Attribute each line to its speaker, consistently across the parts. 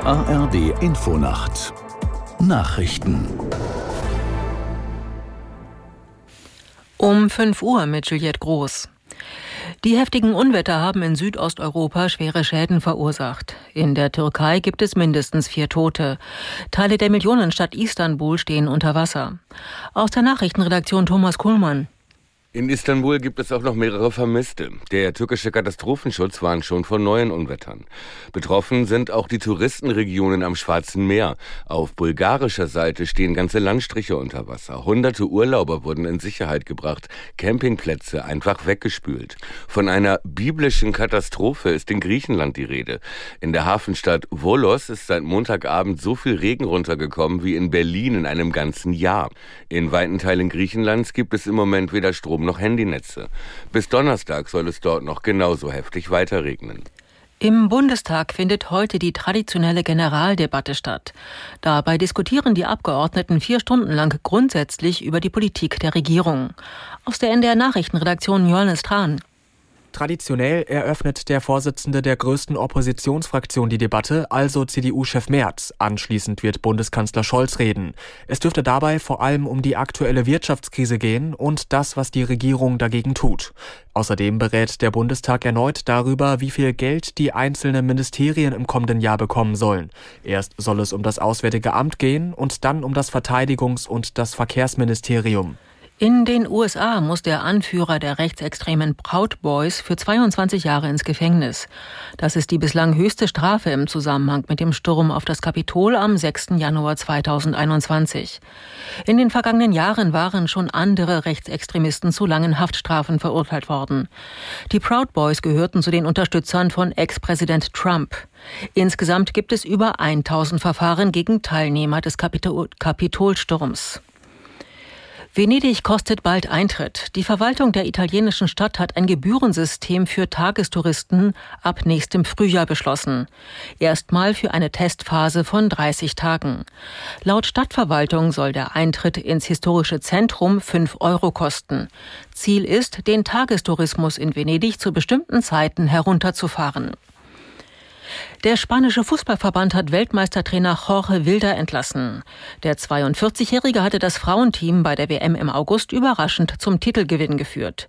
Speaker 1: ARD Infonacht Nachrichten
Speaker 2: Um 5 Uhr mit Juliette Groß. Die heftigen Unwetter haben in Südosteuropa schwere Schäden verursacht. In der Türkei gibt es mindestens vier Tote. Teile der Millionenstadt Istanbul stehen unter Wasser. Aus der Nachrichtenredaktion Thomas Kuhlmann.
Speaker 3: In Istanbul gibt es auch noch mehrere Vermisste. Der türkische Katastrophenschutz warnt schon vor neuen Unwettern. Betroffen sind auch die Touristenregionen am Schwarzen Meer. Auf bulgarischer Seite stehen ganze Landstriche unter Wasser. Hunderte Urlauber wurden in Sicherheit gebracht, Campingplätze einfach weggespült. Von einer biblischen Katastrophe ist in Griechenland die Rede. In der Hafenstadt Volos ist seit Montagabend so viel Regen runtergekommen wie in Berlin in einem ganzen Jahr. In weiten Teilen Griechenlands gibt es im Moment weder Strom noch Handynetze. Bis Donnerstag soll es dort noch genauso heftig weiterregnen.
Speaker 2: Im Bundestag findet heute die traditionelle Generaldebatte statt. Dabei diskutieren die Abgeordneten vier Stunden lang grundsätzlich über die Politik der Regierung. Aus der NDR Nachrichtenredaktion Johannes Tran.
Speaker 4: Traditionell eröffnet der Vorsitzende der größten Oppositionsfraktion die Debatte, also CDU-Chef Merz. Anschließend wird Bundeskanzler Scholz reden. Es dürfte dabei vor allem um die aktuelle Wirtschaftskrise gehen und das, was die Regierung dagegen tut. Außerdem berät der Bundestag erneut darüber, wie viel Geld die einzelnen Ministerien im kommenden Jahr bekommen sollen. Erst soll es um das Auswärtige Amt gehen und dann um das Verteidigungs- und das Verkehrsministerium.
Speaker 2: In den USA muss der Anführer der rechtsextremen Proud Boys für 22 Jahre ins Gefängnis. Das ist die bislang höchste Strafe im Zusammenhang mit dem Sturm auf das Kapitol am 6. Januar 2021. In den vergangenen Jahren waren schon andere Rechtsextremisten zu langen Haftstrafen verurteilt worden. Die Proud Boys gehörten zu den Unterstützern von Ex-Präsident Trump. Insgesamt gibt es über 1000 Verfahren gegen Teilnehmer des Kapitol Kapitolsturms. Venedig kostet bald Eintritt. Die Verwaltung der italienischen Stadt hat ein Gebührensystem für Tagestouristen ab nächstem Frühjahr beschlossen. Erstmal für eine Testphase von 30 Tagen. Laut Stadtverwaltung soll der Eintritt ins historische Zentrum 5 Euro kosten. Ziel ist, den Tagestourismus in Venedig zu bestimmten Zeiten herunterzufahren. Der spanische Fußballverband hat Weltmeistertrainer Jorge Wilder entlassen. Der 42-Jährige hatte das Frauenteam bei der WM im August überraschend zum Titelgewinn geführt.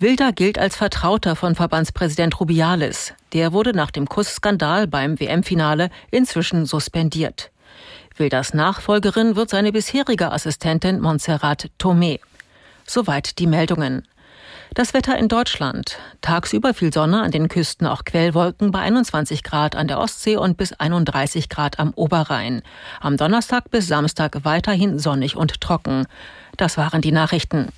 Speaker 2: Wilder gilt als Vertrauter von Verbandspräsident Rubiales. Der wurde nach dem Kussskandal beim WM-Finale inzwischen suspendiert. Wilders Nachfolgerin wird seine bisherige Assistentin Montserrat Tomé. Soweit die Meldungen. Das Wetter in Deutschland. Tagsüber viel Sonne, an den Küsten auch Quellwolken bei 21 Grad an der Ostsee und bis 31 Grad am Oberrhein. Am Donnerstag bis Samstag weiterhin sonnig und trocken. Das waren die Nachrichten.